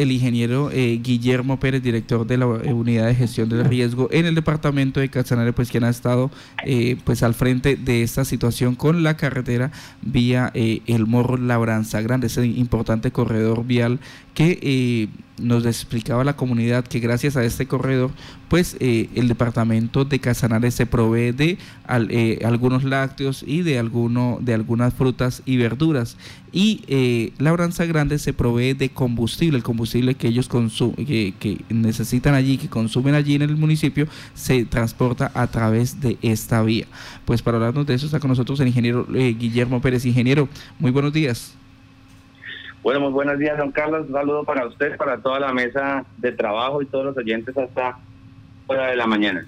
el ingeniero eh, Guillermo Pérez, director de la eh, unidad de gestión del riesgo en el departamento de Casanare, pues quien ha estado eh, pues al frente de esta situación con la carretera vía el Morro Labranza Grande, ese importante corredor vial que nos explicaba la comunidad que gracias a este corredor, pues el departamento de Casanare se provee de algunos lácteos y de, alguno, de algunas frutas y verduras. Y Labranza Grande se provee de combustible, el combustible que ellos que, que necesitan allí, que consumen allí en el municipio, se transporta a través de esta vía. Pues para hablarnos de eso está con nosotros el ingeniero eh, Guillermo Pérez. Ingeniero, muy buenos días. Bueno, muy buenos días, don Carlos. Un saludo para usted, para toda la mesa de trabajo y todos los oyentes hasta fuera de la mañana.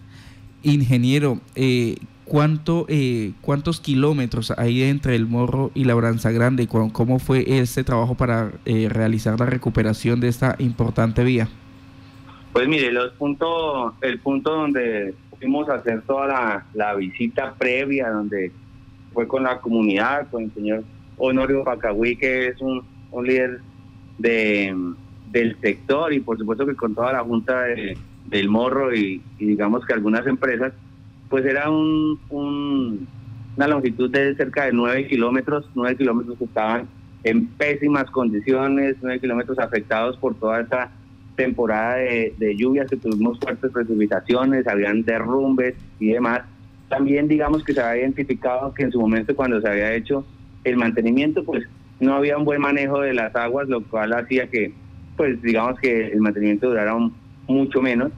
Ingeniero, eh, ¿Cuánto, eh, ¿Cuántos kilómetros hay entre el Morro y la Branza Grande? ¿Cómo fue este trabajo para eh, realizar la recuperación de esta importante vía? Pues mire, los puntos, el punto donde fuimos a hacer toda la, visita previa, donde fue con la comunidad, con el señor Honorio Pacahuí, que es un, líder de, del sector, y por supuesto que con toda la junta del Morro y digamos que algunas empresas, pues era un, una longitud de cerca de 9 kilómetros, 9 kilómetros que estaban en pésimas condiciones, 9 kilómetros afectados por toda esta temporada de, lluvias que tuvimos fuertes precipitaciones, habían derrumbes y demás. También digamos que se había identificado que en su momento cuando se había hecho el mantenimiento, pues no había un buen manejo de las aguas, lo cual hacía que, pues digamos que el mantenimiento durara mucho menos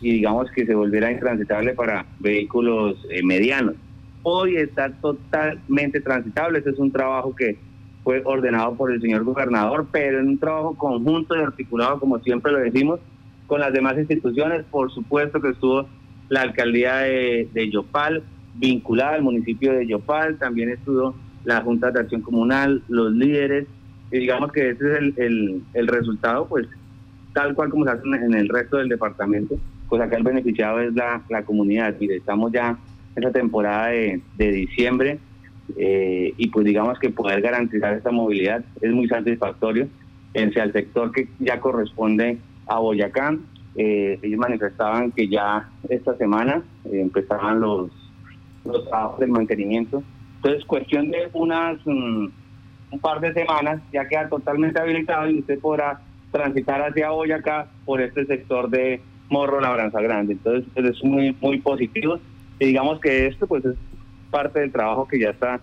y digamos que se volviera intransitable para vehículos eh, medianos. Hoy está totalmente transitable, este es un trabajo que fue ordenado por el señor gobernador, pero en un trabajo conjunto y articulado, como siempre lo decimos, con las demás instituciones. Por supuesto que estuvo la alcaldía de, Yopal, vinculada al municipio de Yopal, también estuvo la Junta de Acción Comunal, los líderes, y digamos que ese es el, el, el resultado, pues tal cual como se hace en el resto del departamento pues acá el beneficiado es la, la comunidad. y estamos ya en la temporada de, diciembre eh, y pues digamos que poder garantizar esta movilidad es muy satisfactorio. En al sector que ya corresponde a Boyacá, eh, ellos manifestaban que ya esta semana eh, empezaban los, los trabajos del mantenimiento. Entonces, cuestión de unas mm, un par de semanas ya queda totalmente habilitado y usted podrá transitar hacia Boyacá por este sector de Morro Labranza Grande. Entonces, pues, es muy, muy positivo. Y digamos que esto pues es parte del trabajo que ya está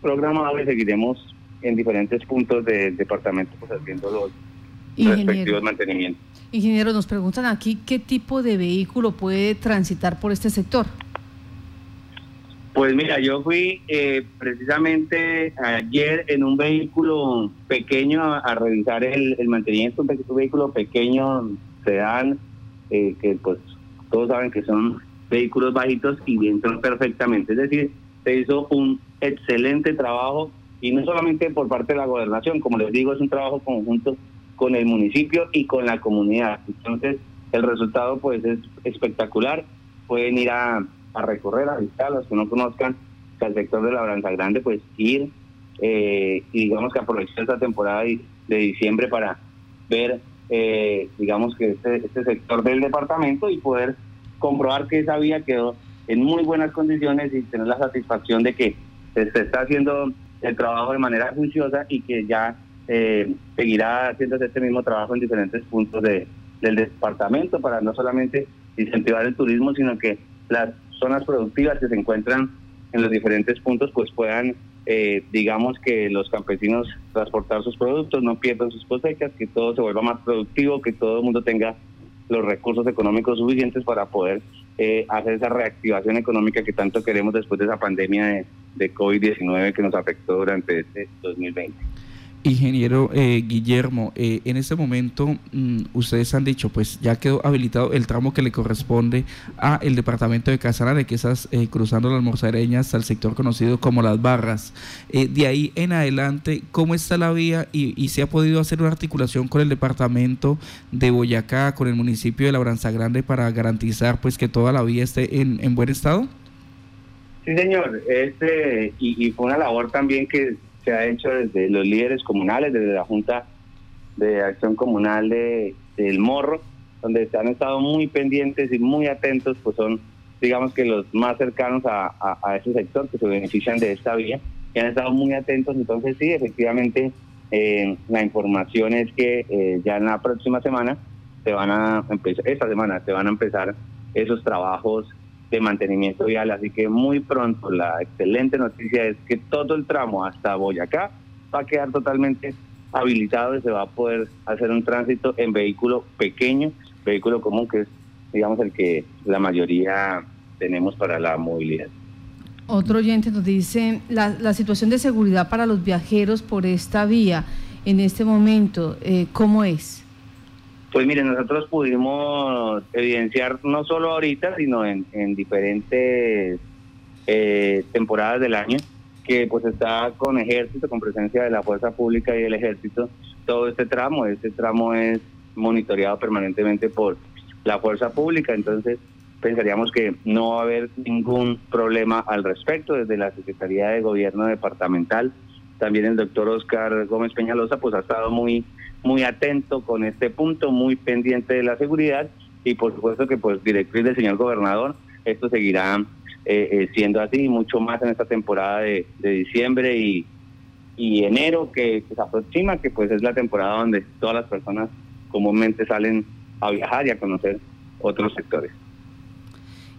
programado y seguiremos en diferentes puntos del departamento pues haciendo los respectivos mantenimientos. Ingeniero, nos preguntan aquí qué tipo de vehículo puede transitar por este sector. Pues mira, yo fui eh, precisamente ayer en un vehículo pequeño a, revisar el, mantenimiento, un, vehículo pequeño, sedán, eh, que pues todos saben que son vehículos bajitos y entran perfectamente. Es decir, se hizo un excelente trabajo y no solamente por parte de la gobernación, como les digo, es un trabajo conjunto con el municipio y con la comunidad. Entonces, el resultado pues es espectacular. Pueden ir a, recorrer, a visitar, los que no conozcan el sector de la Branza Grande, pues ir eh, y digamos que aprovechar esta temporada de diciembre para ver eh, digamos que este, este sector del departamento y poder comprobar que esa vía quedó en muy buenas condiciones y tener la satisfacción de que se, está haciendo el trabajo de manera juiciosa y que ya eh, seguirá haciéndose este mismo trabajo en diferentes puntos de, del departamento para no solamente incentivar el turismo, sino que las zonas productivas que se encuentran en los diferentes puntos pues puedan eh, digamos que los campesinos transportar sus productos, no pierdan sus cosechas, que todo se vuelva más productivo, que todo el mundo tenga los recursos económicos suficientes para poder eh, hacer esa reactivación económica que tanto queremos después de esa pandemia de, de COVID-19 que nos afectó durante este 2020. Ingeniero eh, Guillermo, eh, en este momento mm, ustedes han dicho, pues ya quedó habilitado el tramo que le corresponde a el departamento de Casanare, que estás eh, cruzando las Morzareñas al sector conocido como Las Barras. de ahí en adelante, ¿cómo está la vía y, y, se ha podido hacer una articulación con el departamento de Boyacá, con el municipio de Labranza Grande para garantizar pues que toda la vía esté en, en buen estado? Sí, señor. Este, y fue una labor también que se ha hecho desde los líderes comunales, desde la Junta de acción comunal de, del Morro, donde se han estado muy pendientes y muy atentos, pues son, digamos que los más cercanos a, a, ese sector que se benefician de esta vía, y han estado muy atentos, entonces sí, efectivamente, eh, la información es que eh, ya en la próxima semana se van a empezar, esta semana se van a empezar esos trabajos de mantenimiento vial, así que muy pronto la excelente noticia es que todo el tramo hasta Boyacá va a quedar totalmente habilitado y se va a poder hacer un tránsito en vehículo pequeño, vehículo común, que es, digamos, el que la mayoría tenemos para la movilidad. Otro oyente nos dice, la, situación de seguridad para los viajeros por esta vía en este momento, eh, ¿cómo es? Pues miren, nosotros pudimos evidenciar no solo ahorita, sino en, en diferentes eh, temporadas del año, que pues está con ejército, con presencia de la fuerza pública y del ejército, todo este tramo, este tramo es monitoreado permanentemente por la fuerza pública, entonces pensaríamos que no va a haber ningún problema al respecto desde la Secretaría de Gobierno Departamental. También el doctor Oscar Gómez Peñalosa pues ha estado muy muy atento con este punto, muy pendiente de la seguridad y por supuesto que pues directriz del señor gobernador, esto seguirá eh, eh, siendo así, mucho más en esta temporada de, diciembre y, y enero que, se aproxima, que pues es la temporada donde todas las personas comúnmente salen a viajar y a conocer otros sectores.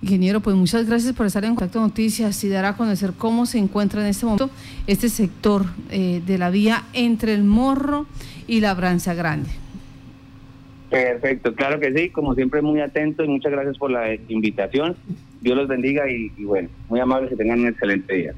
Ingeniero, pues muchas gracias por estar en Contacto Noticias y dar a conocer cómo se encuentra en este momento este sector eh, de la vía entre el Morro y la Branza Grande. Perfecto, claro que sí, como siempre muy atento y muchas gracias por la invitación. Dios los bendiga y, y bueno, muy amables que tengan un excelente día.